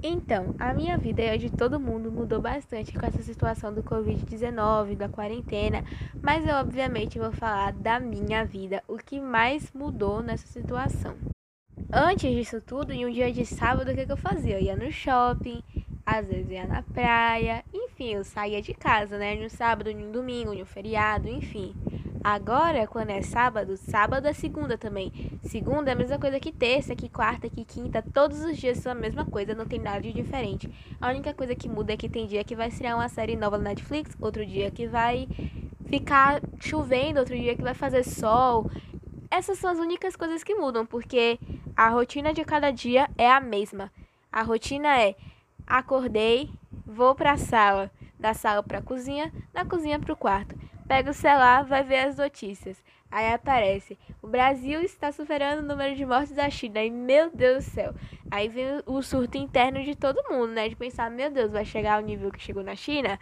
Então, a minha vida e a de todo mundo mudou bastante com essa situação do Covid-19, da quarentena, mas eu obviamente vou falar da minha vida, o que mais mudou nessa situação. Antes disso tudo, em um dia de sábado, o que, que eu fazia? Eu ia no shopping, às vezes ia na praia, enfim, eu saía de casa, né? No sábado, no domingo, no feriado, enfim. Agora, quando é sábado, sábado é segunda também. Segunda é a mesma coisa que terça, que quarta, que quinta. Todos os dias são a mesma coisa, não tem nada de diferente. A única coisa que muda é que tem dia que vai estrear uma série nova na Netflix, outro dia que vai ficar chovendo, outro dia que vai fazer sol. Essas são as únicas coisas que mudam, porque a rotina de cada dia é a mesma. A rotina é: acordei, vou para a sala, da sala para a cozinha, da cozinha para o quarto Pega o celular, vai ver as notícias. Aí aparece: o Brasil está superando o número de mortes da China. E meu Deus do céu. Aí vem o surto interno de todo mundo, né? De pensar: meu Deus, vai chegar ao nível que chegou na China?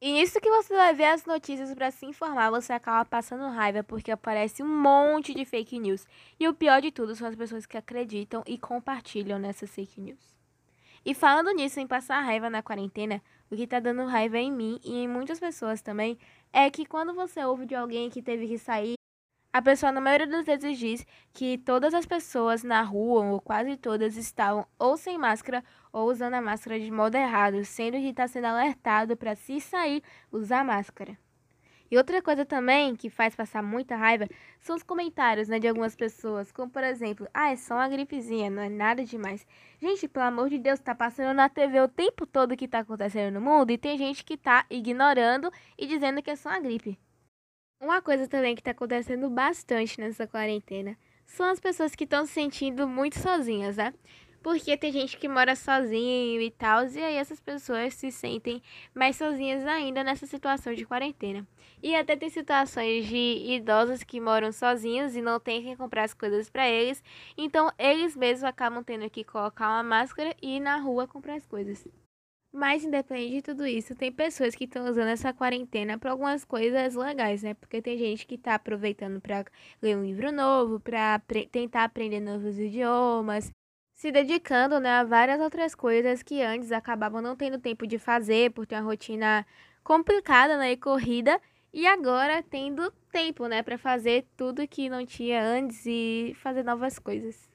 E nisso que você vai ver as notícias para se informar, você acaba passando raiva porque aparece um monte de fake news. E o pior de tudo são as pessoas que acreditam e compartilham nessas fake news. E falando nisso, em passar raiva na quarentena, o que tá dando raiva em mim e em muitas pessoas também é que quando você ouve de alguém que teve que sair, a pessoa na maioria das vezes diz que todas as pessoas na rua, ou quase todas, estavam ou sem máscara ou usando a máscara de modo errado, sendo que está sendo alertado para se sair usar máscara. E outra coisa também que faz passar muita raiva são os comentários né, de algumas pessoas, como por exemplo, ah, é só uma gripezinha, não é nada demais. Gente, pelo amor de Deus, tá passando na TV o tempo todo o que tá acontecendo no mundo e tem gente que tá ignorando e dizendo que é só uma gripe. Uma coisa também que tá acontecendo bastante nessa quarentena são as pessoas que estão se sentindo muito sozinhas, né? Porque tem gente que mora sozinho e tal, e aí essas pessoas se sentem mais sozinhas ainda nessa situação de quarentena. E até tem situações de idosos que moram sozinhos e não tem quem comprar as coisas para eles, então eles mesmos acabam tendo que colocar uma máscara e ir na rua comprar as coisas. Mas independente de tudo isso, tem pessoas que estão usando essa quarentena para algumas coisas legais, né? Porque tem gente que está aproveitando para ler um livro novo, para tentar aprender novos idiomas, se dedicando né, a várias outras coisas que antes acabavam não tendo tempo de fazer por ter uma rotina complicada né, e corrida e agora tendo tempo né, para fazer tudo que não tinha antes e fazer novas coisas.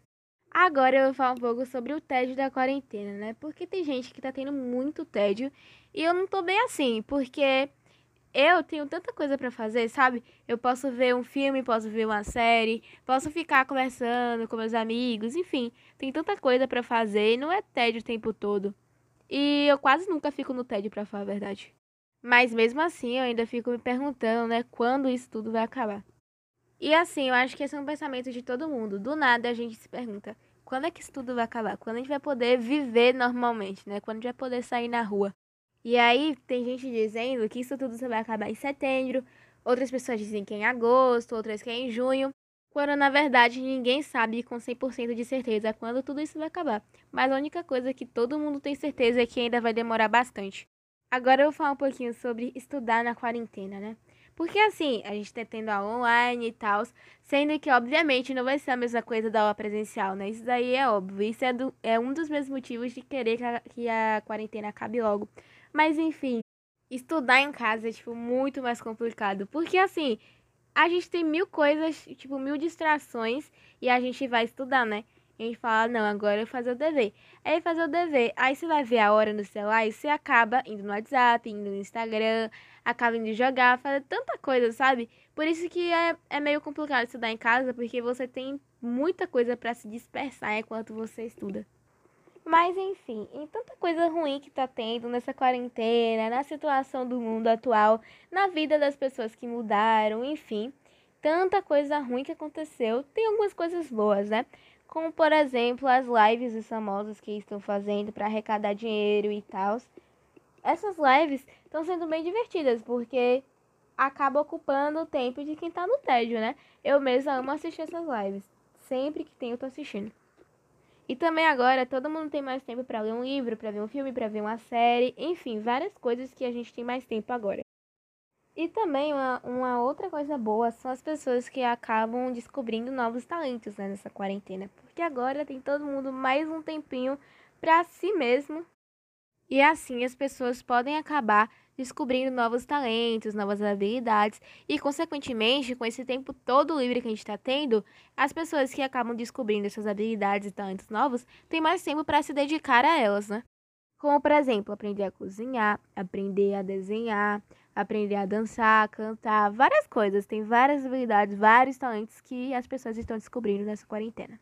Agora eu vou falar um pouco sobre o tédio da quarentena, né? Porque tem gente que tá tendo muito tédio e eu não tô bem assim, porque eu tenho tanta coisa para fazer, sabe? Eu posso ver um filme, posso ver uma série, posso ficar conversando com meus amigos, enfim, tem tanta coisa para fazer e não é tédio o tempo todo. E eu quase nunca fico no tédio, para falar a verdade. Mas mesmo assim, eu ainda fico me perguntando, né, quando isso tudo vai acabar. E assim, eu acho que esse é um pensamento de todo mundo. Do nada a gente se pergunta: quando é que isso tudo vai acabar? Quando a gente vai poder viver normalmente, né? Quando a gente vai poder sair na rua? E aí tem gente dizendo que isso tudo vai acabar em setembro, outras pessoas dizem que é em agosto, outras que é em junho, quando na verdade ninguém sabe com 100% de certeza quando tudo isso vai acabar. Mas a única coisa que todo mundo tem certeza é que ainda vai demorar bastante. Agora eu vou falar um pouquinho sobre estudar na quarentena, né? Porque assim, a gente tá tendo aula online e tal, sendo que obviamente não vai ser a mesma coisa da aula presencial, né? Isso daí é óbvio. Isso é, do, é um dos meus motivos de querer que a, que a quarentena acabe logo. Mas enfim, estudar em casa é, tipo, muito mais complicado. Porque assim, a gente tem mil coisas, tipo, mil distrações e a gente vai estudar, né? A gente fala, não, agora eu vou fazer o dever. Aí fazer o dever, aí você vai ver a hora no celular e você acaba indo no WhatsApp, indo no Instagram, acaba indo jogar, fazer tanta coisa, sabe? Por isso que é, é meio complicado estudar em casa, porque você tem muita coisa para se dispersar enquanto você estuda. Mas enfim, em tanta coisa ruim que tá tendo nessa quarentena, na situação do mundo atual, na vida das pessoas que mudaram, enfim, tanta coisa ruim que aconteceu, tem algumas coisas boas, né? Como por exemplo as lives dos famosos que estão fazendo para arrecadar dinheiro e tal. Essas lives estão sendo bem divertidas porque acaba ocupando o tempo de quem tá no tédio, né? Eu mesma amo assistir essas lives. Sempre que tenho, eu tô assistindo. E também agora todo mundo tem mais tempo para ler um livro, para ver um filme, para ver uma série, enfim, várias coisas que a gente tem mais tempo agora. E também uma, uma outra coisa boa são as pessoas que acabam descobrindo novos talentos né, nessa quarentena. Porque agora tem todo mundo mais um tempinho para si mesmo. E assim as pessoas podem acabar descobrindo novos talentos, novas habilidades e, consequentemente, com esse tempo todo livre que a gente está tendo, as pessoas que acabam descobrindo essas habilidades e talentos novos têm mais tempo para se dedicar a elas, né? Como, por exemplo, aprender a cozinhar, aprender a desenhar, aprender a dançar, cantar, várias coisas. Tem várias habilidades, vários talentos que as pessoas estão descobrindo nessa quarentena.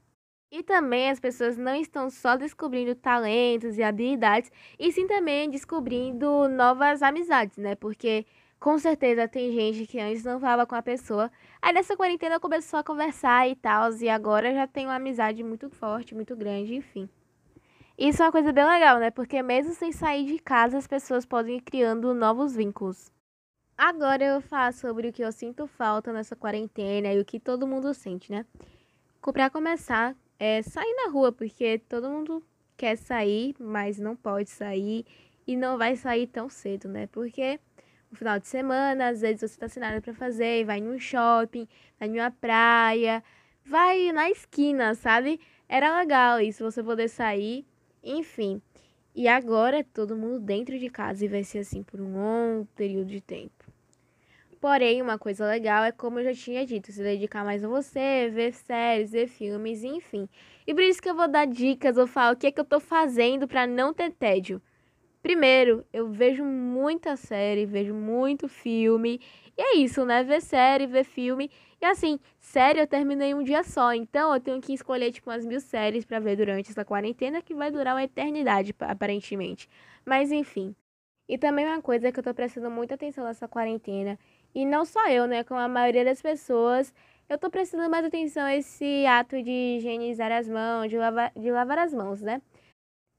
E também as pessoas não estão só descobrindo talentos e habilidades, e sim também descobrindo novas amizades, né? Porque com certeza tem gente que antes não falava com a pessoa. Aí nessa quarentena começou a conversar e tal, e agora já tem uma amizade muito forte, muito grande, enfim. Isso é uma coisa bem legal, né? Porque mesmo sem sair de casa, as pessoas podem ir criando novos vínculos. Agora eu falar sobre o que eu sinto falta nessa quarentena e o que todo mundo sente, né? Para começar, é sair na rua, porque todo mundo quer sair, mas não pode sair e não vai sair tão cedo, né? Porque no final de semana, às vezes você tá sem nada para fazer, vai num shopping, vai numa praia, vai na esquina, sabe? Era legal isso, você poder sair, enfim. E agora todo mundo dentro de casa e vai ser assim por um longo período de tempo. Porém, uma coisa legal é, como eu já tinha dito, se dedicar mais a você, ver séries, ver filmes, enfim. E por isso que eu vou dar dicas, vou falar o que é que eu tô fazendo para não ter tédio. Primeiro, eu vejo muita série, vejo muito filme. E é isso, né? Ver série, ver filme. E assim, série eu terminei um dia só. Então eu tenho que escolher, tipo, umas mil séries para ver durante essa quarentena, que vai durar uma eternidade, aparentemente. Mas enfim. E também uma coisa que eu tô prestando muita atenção nessa quarentena e não só eu, né? Com a maioria das pessoas, eu tô prestando mais atenção a esse ato de higienizar as mãos, de lavar, de lavar as mãos, né?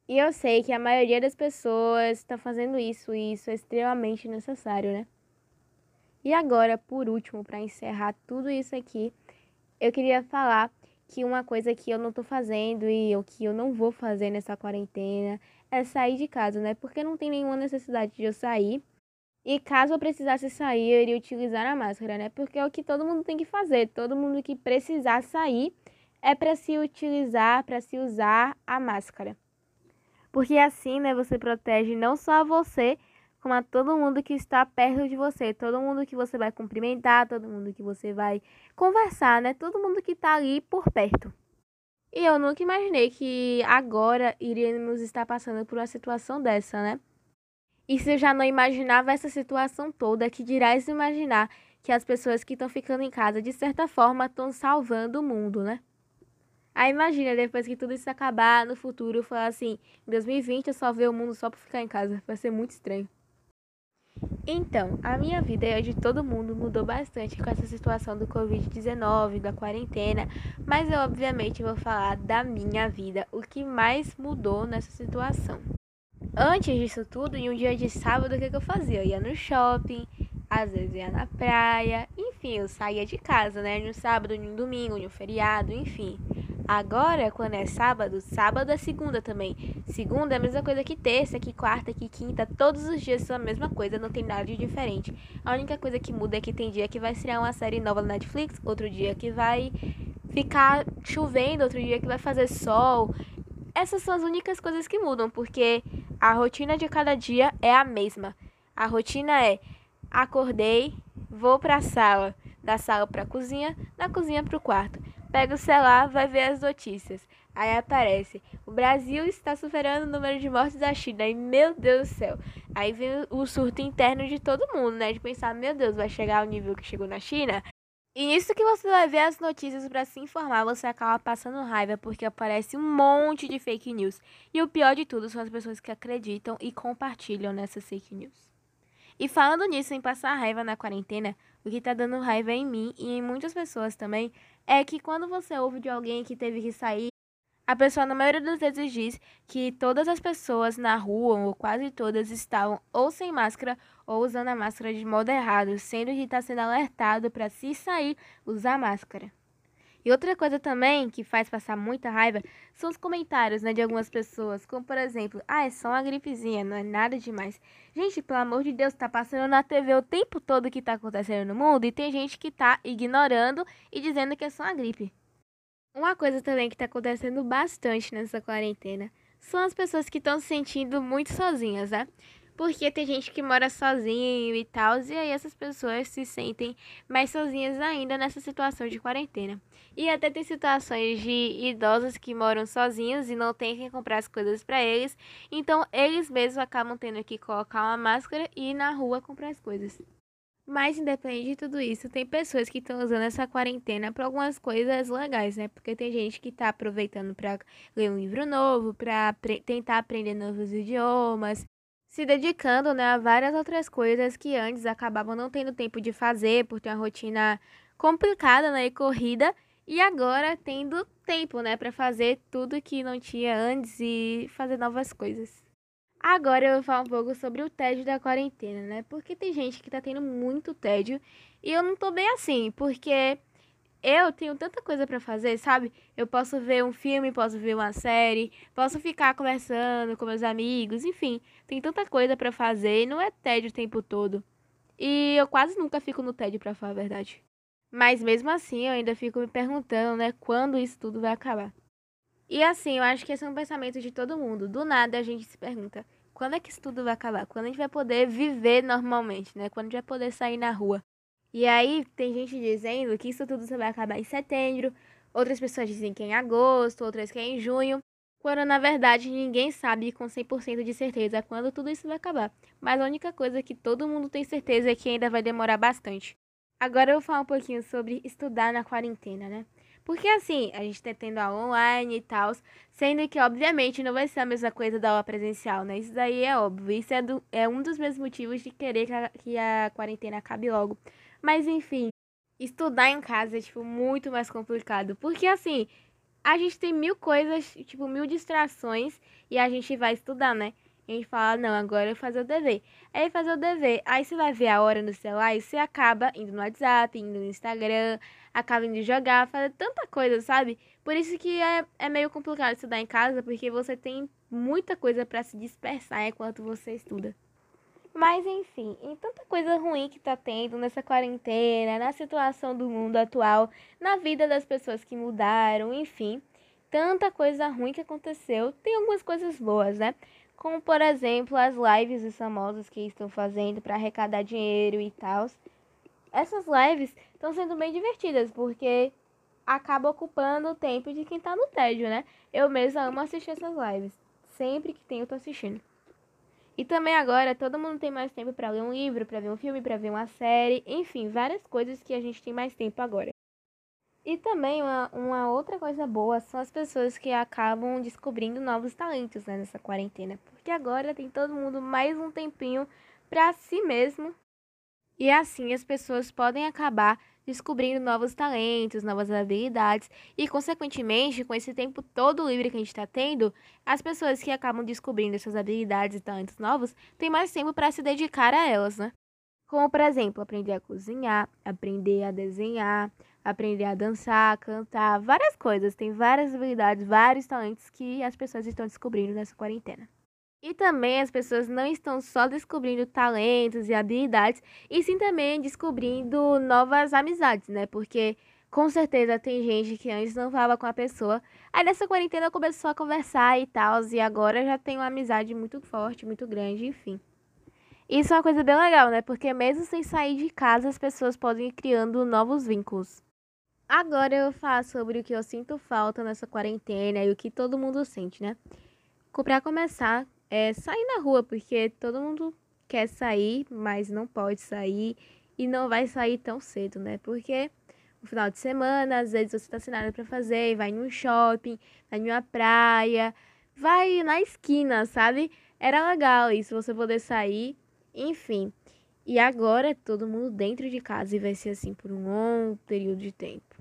E eu sei que a maioria das pessoas está fazendo isso e isso é extremamente necessário, né? E agora, por último, para encerrar tudo isso aqui, eu queria falar que uma coisa que eu não tô fazendo e o que eu não vou fazer nessa quarentena é sair de casa, né? Porque não tem nenhuma necessidade de eu sair. E caso eu precisasse sair, eu iria utilizar a máscara, né? Porque é o que todo mundo tem que fazer. Todo mundo que precisar sair é para se utilizar, para se usar a máscara. Porque assim, né, você protege não só você, como a todo mundo que está perto de você, todo mundo que você vai cumprimentar, todo mundo que você vai conversar, né? Todo mundo que está ali por perto. E eu nunca imaginei que agora iríamos estar passando por uma situação dessa, né? E se eu já não imaginava essa situação toda, que dirás imaginar que as pessoas que estão ficando em casa, de certa forma, estão salvando o mundo, né? Aí imagina, depois que tudo isso acabar, no futuro, falar assim, em 2020 eu salvei o mundo só por ficar em casa. Vai ser muito estranho. Então, a minha vida e a de todo mundo mudou bastante com essa situação do Covid-19, da quarentena, mas eu obviamente vou falar da minha vida, o que mais mudou nessa situação. Antes disso tudo, em um dia de sábado, o que, que eu fazia? Eu ia no shopping, às vezes ia na praia, enfim, eu saía de casa, né? No sábado, no domingo, no feriado, enfim. Agora, quando é sábado, sábado é segunda também. Segunda é a mesma coisa que terça, que quarta, que quinta, todos os dias são a mesma coisa, não tem nada de diferente. A única coisa que muda é que tem dia que vai estrear uma série nova na Netflix, outro dia que vai ficar chovendo, outro dia que vai fazer sol. Essas são as únicas coisas que mudam, porque a rotina de cada dia é a mesma. A rotina é: acordei, vou para a sala, da sala para a cozinha, da cozinha para o quarto. Pega o celular, vai ver as notícias. Aí aparece: o Brasil está superando o número de mortes da China. E meu Deus do céu. Aí vem o surto interno de todo mundo, né? De pensar: meu Deus, vai chegar ao nível que chegou na China? E nisso que você vai ver as notícias para se informar, você acaba passando raiva porque aparece um monte de fake news. E o pior de tudo são as pessoas que acreditam e compartilham nessas fake news. E falando nisso, em passar raiva na quarentena, o que tá dando raiva em mim e em muitas pessoas também é que quando você ouve de alguém que teve que sair a pessoa, na maioria das vezes, diz que todas as pessoas na rua, ou quase todas, estavam ou sem máscara ou usando a máscara de modo errado, sendo que está sendo alertado para, se sair, usar máscara. E outra coisa também que faz passar muita raiva são os comentários né, de algumas pessoas, como por exemplo, ah, é só uma gripezinha, não é nada demais. Gente, pelo amor de Deus, tá passando na TV o tempo todo o que tá acontecendo no mundo e tem gente que tá ignorando e dizendo que é só uma gripe. Uma coisa também que está acontecendo bastante nessa quarentena são as pessoas que estão se sentindo muito sozinhas, né? Porque tem gente que mora sozinho e tal, e aí essas pessoas se sentem mais sozinhas ainda nessa situação de quarentena. E até tem situações de idosos que moram sozinhos e não tem quem comprar as coisas para eles, então eles mesmos acabam tendo que colocar uma máscara e ir na rua comprar as coisas. Mas independente de tudo isso, tem pessoas que estão usando essa quarentena para algumas coisas legais, né? Porque tem gente que está aproveitando para ler um livro novo, para tentar aprender novos idiomas, se dedicando né, a várias outras coisas que antes acabavam não tendo tempo de fazer por ter uma rotina complicada né, e corrida, e agora tendo tempo né, para fazer tudo que não tinha antes e fazer novas coisas. Agora eu vou falar um pouco sobre o tédio da quarentena, né? Porque tem gente que tá tendo muito tédio e eu não tô bem assim, porque eu tenho tanta coisa para fazer, sabe? Eu posso ver um filme, posso ver uma série, posso ficar conversando com meus amigos, enfim, tem tanta coisa para fazer e não é tédio o tempo todo. E eu quase nunca fico no tédio, para falar a verdade. Mas mesmo assim, eu ainda fico me perguntando, né, quando isso tudo vai acabar. E assim, eu acho que esse é um pensamento de todo mundo. Do nada a gente se pergunta: quando é que isso tudo vai acabar? Quando a gente vai poder viver normalmente, né? Quando a gente vai poder sair na rua? E aí tem gente dizendo que isso tudo só vai acabar em setembro, outras pessoas dizem que é em agosto, outras que é em junho, quando na verdade ninguém sabe com 100% de certeza quando tudo isso vai acabar. Mas a única coisa que todo mundo tem certeza é que ainda vai demorar bastante. Agora eu vou falar um pouquinho sobre estudar na quarentena, né? Porque assim, a gente tá tendo aula online e tal, sendo que obviamente não vai ser a mesma coisa da aula presencial, né? Isso daí é óbvio. Isso é, do, é um dos meus motivos de querer que a, que a quarentena acabe logo. Mas enfim, estudar em casa é, tipo, muito mais complicado. Porque assim, a gente tem mil coisas, tipo, mil distrações e a gente vai estudar, né? A gente fala, não, agora eu vou fazer o dever. Aí fazer o dever, aí você vai ver a hora no celular e você acaba indo no WhatsApp, indo no Instagram, acaba indo jogar, fazer tanta coisa, sabe? Por isso que é, é meio complicado estudar em casa, porque você tem muita coisa para se dispersar enquanto você estuda. Mas enfim, em tanta coisa ruim que tá tendo nessa quarentena, na situação do mundo atual, na vida das pessoas que mudaram, enfim, tanta coisa ruim que aconteceu, tem algumas coisas boas, né? Como por exemplo as lives dos famosos que estão fazendo para arrecadar dinheiro e tal. Essas lives estão sendo bem divertidas porque acaba ocupando o tempo de quem tá no tédio, né? Eu mesma amo assistir essas lives. Sempre que tenho, eu tô assistindo. E também agora todo mundo tem mais tempo para ler um livro, para ver um filme, para ver uma série, enfim, várias coisas que a gente tem mais tempo agora. E também uma, uma outra coisa boa são as pessoas que acabam descobrindo novos talentos né, nessa quarentena. Porque agora tem todo mundo mais um tempinho para si mesmo. E assim as pessoas podem acabar descobrindo novos talentos, novas habilidades e, consequentemente, com esse tempo todo livre que a gente está tendo, as pessoas que acabam descobrindo essas habilidades e talentos novos têm mais tempo para se dedicar a elas, né? Como, por exemplo, aprender a cozinhar, aprender a desenhar, aprender a dançar, cantar, várias coisas. Tem várias habilidades, vários talentos que as pessoas estão descobrindo nessa quarentena. E também as pessoas não estão só descobrindo talentos e habilidades, e sim também descobrindo novas amizades, né? Porque com certeza tem gente que antes não falava com a pessoa. Aí nessa quarentena começou a conversar e tal, e agora já tem uma amizade muito forte, muito grande, enfim. Isso é uma coisa bem legal, né? Porque mesmo sem sair de casa, as pessoas podem ir criando novos vínculos. Agora eu falar sobre o que eu sinto falta nessa quarentena e o que todo mundo sente, né? Para começar, é sair na rua, porque todo mundo quer sair, mas não pode sair e não vai sair tão cedo, né? Porque no final de semana, às vezes você tá sem nada para fazer, vai num shopping, vai numa praia, vai na esquina, sabe? Era legal isso, você poder sair enfim. E agora todo mundo dentro de casa e vai ser assim por um longo período de tempo.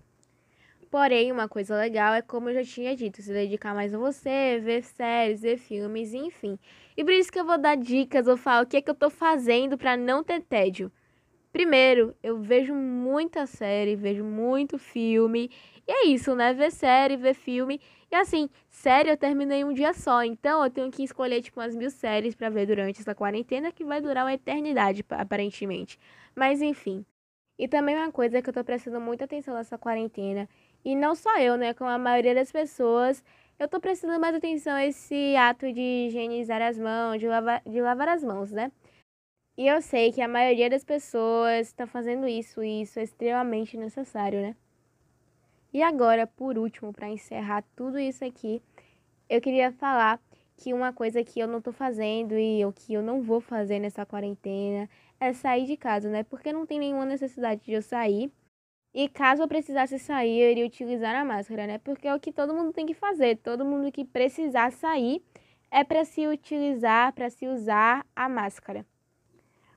Porém, uma coisa legal é como eu já tinha dito, se dedicar mais a você, ver séries, ver filmes, enfim. E por isso que eu vou dar dicas, vou falar o que é que eu tô fazendo para não ter tédio. Primeiro, eu vejo muita série, vejo muito filme. E é isso, né? Ver série, ver filme e assim, série eu terminei um dia só, então eu tenho que escolher tipo umas mil séries para ver durante essa quarentena que vai durar uma eternidade, aparentemente. Mas enfim. E também uma coisa que eu tô prestando muita atenção nessa quarentena, e não só eu, né, com a maioria das pessoas, eu tô prestando mais atenção a esse ato de higienizar as mãos, de lavar, de lavar as mãos, né? E eu sei que a maioria das pessoas está fazendo isso e isso é extremamente necessário, né? E agora, por último, para encerrar tudo isso aqui, eu queria falar que uma coisa que eu não tô fazendo e o que eu não vou fazer nessa quarentena é sair de casa, né? Porque não tem nenhuma necessidade de eu sair. E caso eu precisasse sair, eu iria utilizar a máscara, né? Porque é o que todo mundo tem que fazer. Todo mundo que precisar sair é para se utilizar, para se usar a máscara.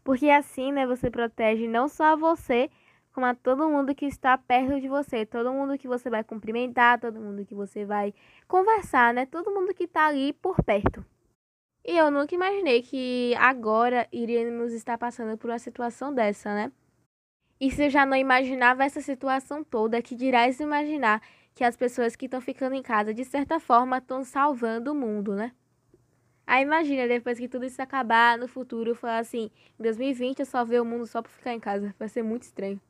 Porque assim, né, você protege não só você, como a todo mundo que está perto de você, todo mundo que você vai cumprimentar, todo mundo que você vai conversar, né? Todo mundo que está ali por perto. E eu nunca imaginei que agora iríamos estar passando por uma situação dessa, né? E se já não imaginava essa situação toda, que dirás imaginar que as pessoas que estão ficando em casa, de certa forma, estão salvando o mundo, né? Aí imagina, depois que tudo isso acabar, no futuro, falar assim, em 2020 eu salvei o mundo só por ficar em casa. Vai ser muito estranho.